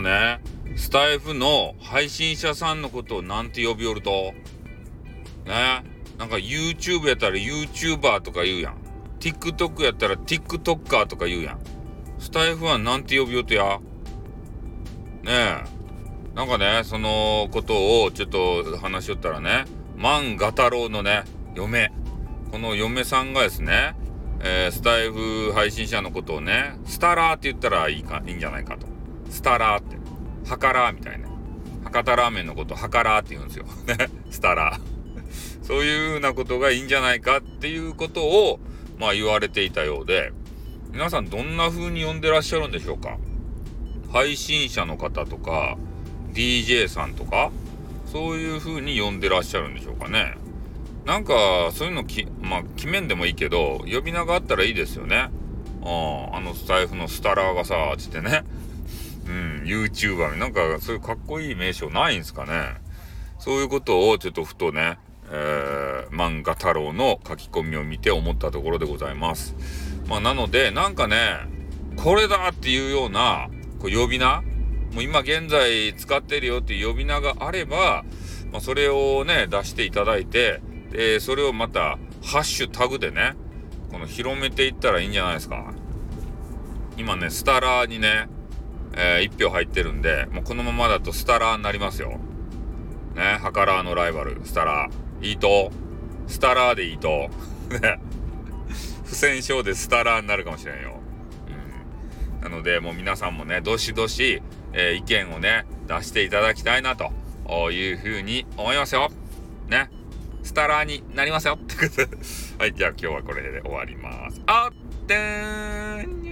なね、スタイフの配信者さんのことをなんて呼びよると、ね、なんか YouTube やったら YouTuber とか言うやん。TikTok やったら TikToker とか言うやん。スタイフはなんて呼びよとや？ね？え。なんかね、そのことをちょっと話しよったらね、万画太郎のね、嫁。この嫁さんがですね、えー、スタイフ配信者のことをね、スタラーって言ったらいいか、いいんじゃないかと。スタラーって。ハカラーみたいな。博多ラーメンのことをハカラーって言うんですよ。ね。スタラー。そういうようなことがいいんじゃないかっていうことを、まあ言われていたようで、皆さんどんな風に呼んでらっしゃるんでしょうか配信者の方とか、DJ さんとか、そういう風に呼んでらっしゃるんでしょうかね。なんか、そういうのき、まあ、決めんでもいいけど、呼び名があったらいいですよね。ああ、あのスタイフのスタラーがさ、つってね。YouTuber なんか、そういうかっこいい名称ないんですかね？そういうことをちょっとふとね、えー、漫画太郎の書き込みを見て思ったところでございます。まあ、なので、なんかね、これだっていうような、こう呼び名？もう今現在使ってるよっていう呼び名があれば、まあ、それをね、出していただいて、で、それをまた、ハッシュタグでね、この広めていったらいいんじゃないですか。今ね、スタラーにね、えー、1票入ってるんで、もうこのままだとスタラーになりますよ。ね、ハカラーのライバル、スタラー。いいと、スタラーでいいと。ね、不戦勝でスタラーになるかもしれんよ。うん。なので、もう皆さんもね、どしどし、えー、意見をね、出していただきたいなというふうに思いますよ。ね。スタラーになりますよってことで。はい、じゃあ今日はこれで終わります。あってーん